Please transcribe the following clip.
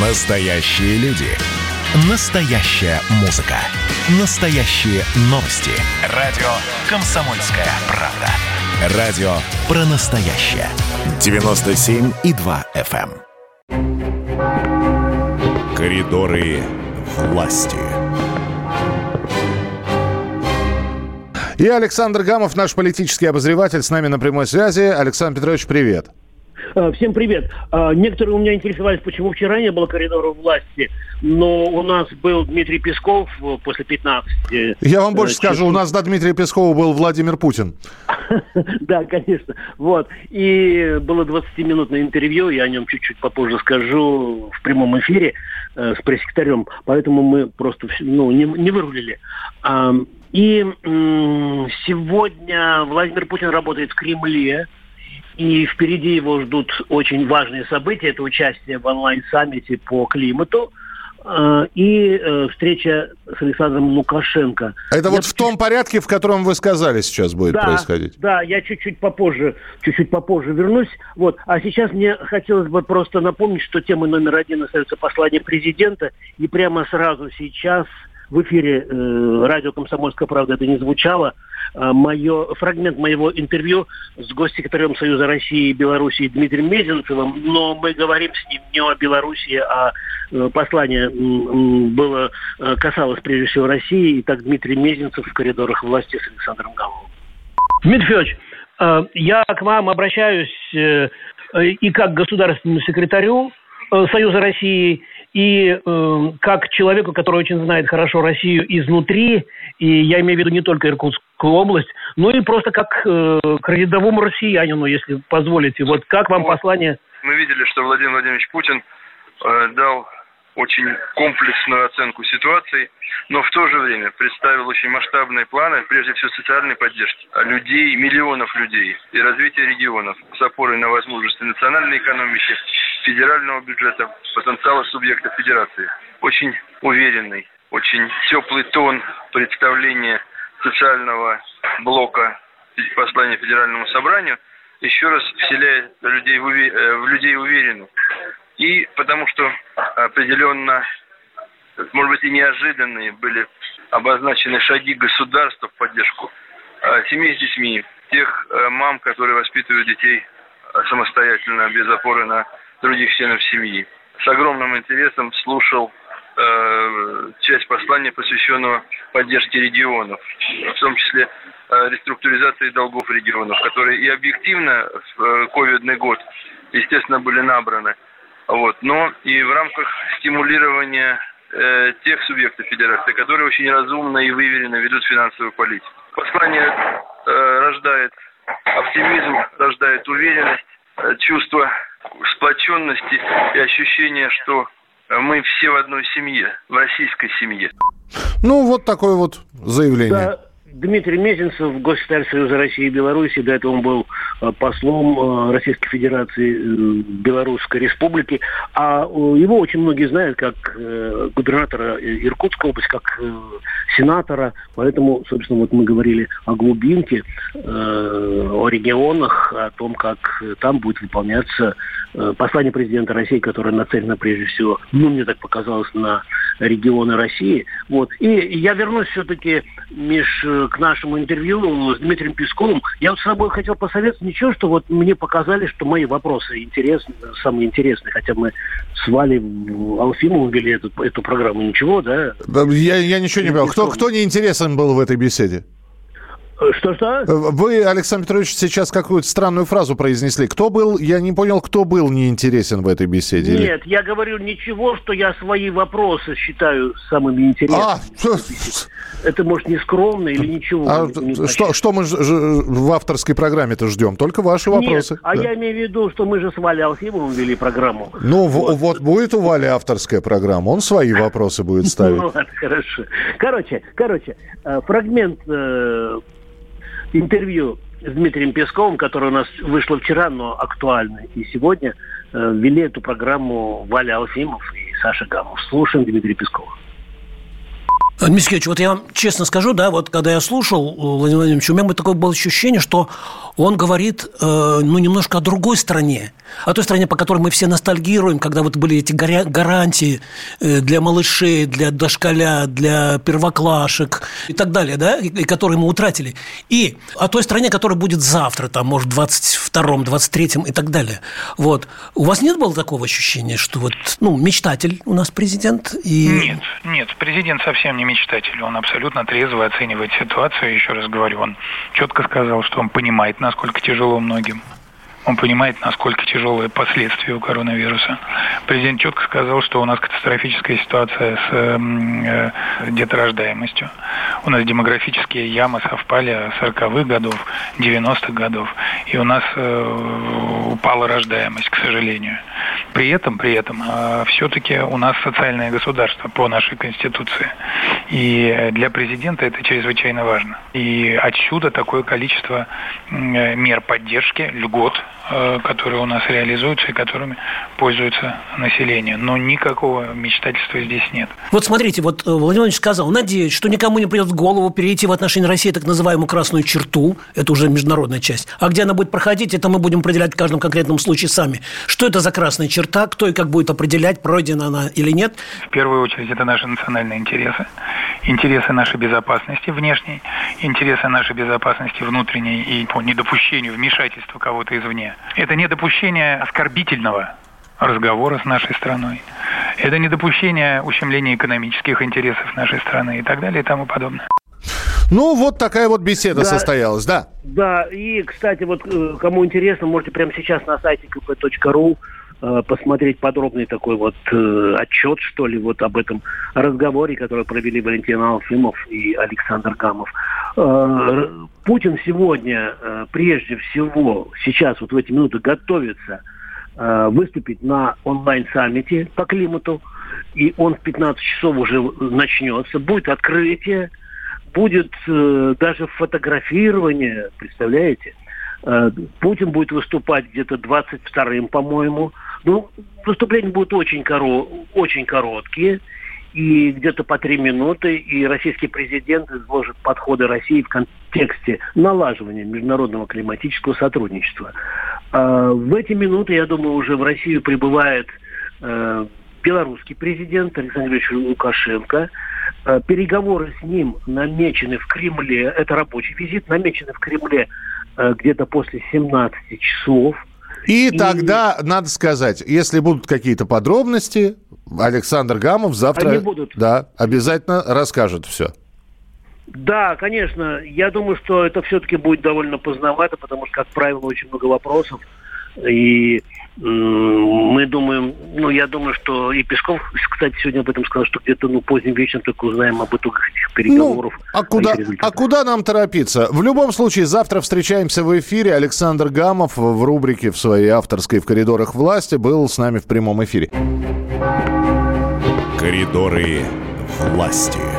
Настоящие люди. Настоящая музыка. Настоящие новости. Радио «Комсомольская правда». Радио про настоящее. 97,2 FM. эм. Коридоры власти. И Александр Гамов, наш политический обозреватель, с нами на прямой связи. Александр Петрович, привет. А, Всем привет. А, Некоторые у меня интересовались, почему вчера не было коридора власти, но у нас был Дмитрий Песков э, после 15. Я вам больше э, скажу, у нас до Дмитрия Пескова был Владимир Путин. Да, конечно. Вот. И было 20-минутное интервью, я о нем чуть-чуть попозже скажу в прямом эфире э, с пресс-секретарем, поэтому мы просто ну, не, не вырулили. А, И сегодня Владимир Путин работает в Кремле, и впереди его ждут очень важные события. Это участие в онлайн-саммите по климату э, и э, встреча с Александром Лукашенко. Это Я вот в том порядке, в котором вы сказали, сейчас будет да, происходить. Да, я чуть-чуть попозже, чуть-чуть попозже вернусь. Вот. А сейчас мне хотелось бы просто напомнить, что темой номер один остается послание президента. И прямо сразу сейчас в эфире э, радио «Комсомольская правда» это не звучало. Э, моё, фрагмент моего интервью с госсекретарем Союза России и Белоруссии Дмитрием Мезенцевым, но мы говорим с ним не о Белоруссии, а э, послание м, было, э, касалось прежде всего России. И так Дмитрий Мезенцев в коридорах власти с Александром Гамовым. Дмитрий Федорович, э, я к вам обращаюсь э, э, и как государственному секретарю э, Союза России, и э, как человеку, который очень знает хорошо Россию изнутри, и я имею в виду не только Иркутскую область, но и просто как э, к рядовому россиянину, если позволите. Вот как вам Вот. послание? Мы видели, что Владимир Владимирович Путин э, дал очень комплексную оценку ситуации, но в то же время представил очень масштабные планы, прежде всего социальной поддержки а людей, миллионов людей и развития регионов с опорой на возможности национальной экономики, федерального бюджета, потенциала субъекта федерации. Очень уверенный, очень теплый тон представления социального блока послания Федеральному собранию еще раз вселяет людей в, э, в людей уверенность. И потому что определенно, может быть, и неожиданные были обозначены шаги государства в поддержку э, семей с детьми, тех э, мам, которые воспитывают детей самостоятельно, без опоры на других членов семьи. С огромным интересом слушал э, часть послания, посвященного поддержке регионов, в том числе э, реструктуризации долгов регионов, которые и объективно в э, ковидный год, естественно, были набраны, вот, но и в рамках стимулирования э, тех субъектов федерации, которые очень разумно и выверенно ведут финансовую политику. Послание э, рождает оптимизм, рождает уверенность, э, чувство сплоченности и ощущение, что мы все в одной семье, в российской семье. Ну, вот такое вот заявление. Да, Дмитрий Мезенцев, госсекретарь Союза России и Беларуси, до этого он был послом э, Российской Федерации э, Белорусской Республики, а э, его очень многие знают как э, губернатора э, Иркутской области, как э, сенатора, поэтому, собственно, вот мы говорили о глубинке, э, о регионах, о том, как э, там будет выполняться э, послание президента России, которое нацелено прежде всего, ну, мне так показалось, на регионы России. Вот. И я вернусь все-таки, Миш, э, к нашему интервью с Дмитрием Песковым. Я вот с собой хотел посоветовать ничего, что вот мне показали, что мои вопросы интересны, самые интересные, хотя мы с Валей Алфимовым вели эту, эту программу, ничего, да? Да, Я, я ничего не понял. Кто, кто не интересен был в этой беседе? Что-что? Вы, Александр Петрович, сейчас какую-то странную фразу произнесли. Кто был, я не понял, кто был неинтересен в этой беседе? или- Нет, я говорю ничего, что я свои вопросы считаю самыми интересными. А, Это может не скромно или ничего. а не- что, что мы в авторской программе-то ждем? Только ваши вопросы. Нет, а Да. я имею в виду, что мы же с Валей Алфимовым вели программу. Ну, в- вот. будет у Вали авторская программа, он свои вопросы будет ставить. Ну ладно, хорошо. Короче, короче, э, фрагмент э, интервью с Дмитрием Песковым, которое у нас вышло вчера, но актуально и сегодня, э, вели эту программу Валя Алфимов и Саша Гамов. Слушаем Дмитрия Пескова. Дмитрий вот я вам честно скажу, да, вот когда я слушал Владимира Владимировича, у меня такое было ощущение, что он говорит, э, ну, немножко о другой стране, о той стране, по которой мы все ностальгируем, когда вот были эти гарантии э, для малышей, для дошколя, для первоклашек и так далее, да, и, которые мы утратили. И о той стране, которая будет завтра, там, может, 22-м, 23-м и так далее. Вот. У вас нет было такого ощущения, что вот, ну, мечтатель у нас президент? И... Нет, нет, президент совсем не мечтатель. Он абсолютно трезво оценивает ситуацию. Еще раз говорю, он четко сказал, что он понимает, насколько тяжело многим. Он понимает, насколько тяжелые последствия у коронавируса. Президент четко сказал, что у нас катастрофическая ситуация с эм, э, деторождаемостью. У нас демографические ямы совпали 40-х годов, 90-х годов. И у нас э, упала рождаемость, к сожалению. При этом, при этом, э, все-таки у нас социальное государство по нашей Конституции. И для президента это чрезвычайно важно. И отсюда такое количество э, мер поддержки, льгот которые у нас реализуются и которыми пользуется население. Но никакого мечтательства здесь нет. Вот смотрите, вот э, Владимир Владимирович сказал, надеюсь, что никому не придет в голову перейти в отношении России так называемую красную черту, это уже международная часть, а где она будет проходить, это мы будем определять в каждом конкретном случае сами. Что это за красная черта, кто и как будет определять, пройдена она или нет? В первую очередь это наши национальные интересы, интересы нашей безопасности внешней, интересы нашей безопасности внутренней и по недопущению вмешательства кого-то извне. Это недопущение оскорбительного разговора с нашей страной. Это недопущение ущемления экономических интересов нашей страны и так далее и тому подобное. Ну, вот такая вот беседа да, состоялась, да. Да, и, кстати, вот э, кому интересно, можете прямо сейчас на сайте kp.ru Э, посмотреть подробный такой вот э, отчет, что ли, вот об этом разговоре, который провели Валентин Алфимов и Александр Гамов. Э, Путин сегодня, э, прежде всего, сейчас вот в эти минуты готовится э, выступить на онлайн-саммите по климату, и он в 15 часов уже начнется. Будет открытие, будет даже фотографирование, представляете? Путин будет выступать где-то 22-м, по-моему. Ну, выступления будут очень, коро... очень короткие, и где-то по три минуты, и российский президент изложит подходы России в контексте налаживания международного климатического сотрудничества. А в эти минуты, я думаю, уже в Россию прибывает э, белорусский президент Александр Ильич Лукашенко. Э, переговоры с ним намечены в Кремле, это рабочий визит, намечены в Кремле э, где-то после 17 часов. И, и тогда, надо сказать, если будут какие-то подробности, Александр Гамов завтра Они будут. Да, обязательно расскажет все. Да, конечно. Я думаю, что это все-таки будет довольно поздновато, потому что, как правило, очень много вопросов. И мы думаем, ну, я думаю, что и Песков, кстати, сегодня об этом сказал, что где-то, ну, поздним вечером только узнаем об итогах этих переговоров. Ну, а, куда, а куда нам торопиться? В любом случае, завтра встречаемся в эфире. Александр Гамов в рубрике в своей авторской «В коридорах власти» был с нами в прямом эфире. Коридоры власти.